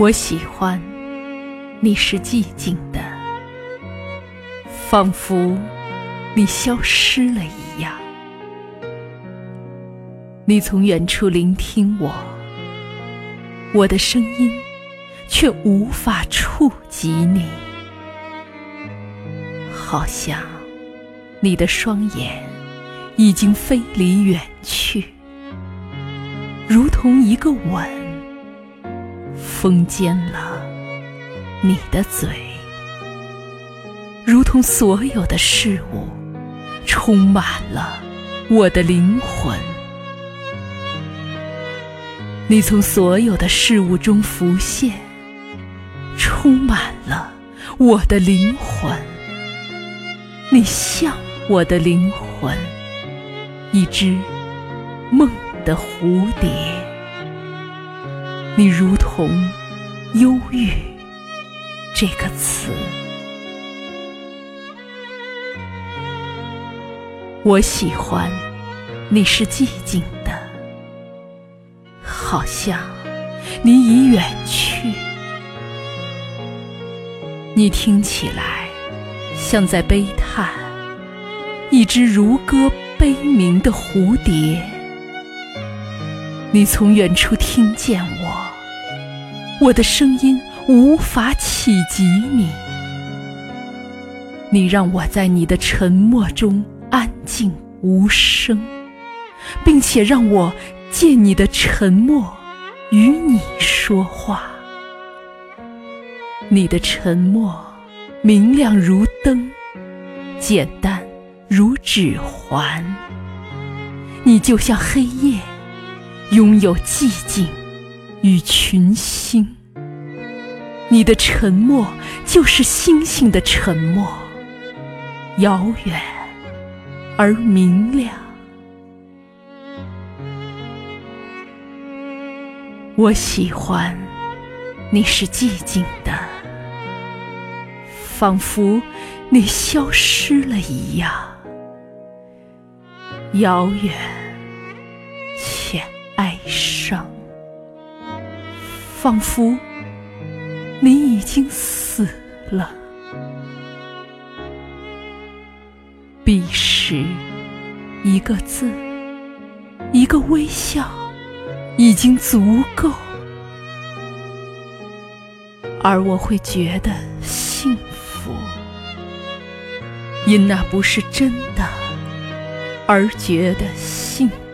我喜欢你是寂静的，仿佛你消失了一样。你从远处聆听我，我的声音却无法触及你，好像你的双眼已经飞离远去，如同一个吻。封缄了你的嘴，如同所有的事物充满了我的灵魂。你从所有的事物中浮现，充满了我的灵魂。你像我的灵魂，一只梦的蝴蝶。你如同“忧郁”这个词，我喜欢你是寂静的，好像你已远去。你听起来像在悲叹一只如歌悲鸣的蝴蝶。你从远处听见我，我的声音无法企及你。你让我在你的沉默中安静无声，并且让我借你的沉默与你说话。你的沉默明亮如灯，简单如指环。你就像黑夜。拥有寂静与群星，你的沉默就是星星的沉默，遥远而明亮。我喜欢你是寂静的，仿佛你消失了一样，遥远且。哀伤，仿佛你已经死了。彼时，一个字，一个微笑，已经足够，而我会觉得幸福，因那不是真的，而觉得幸。福。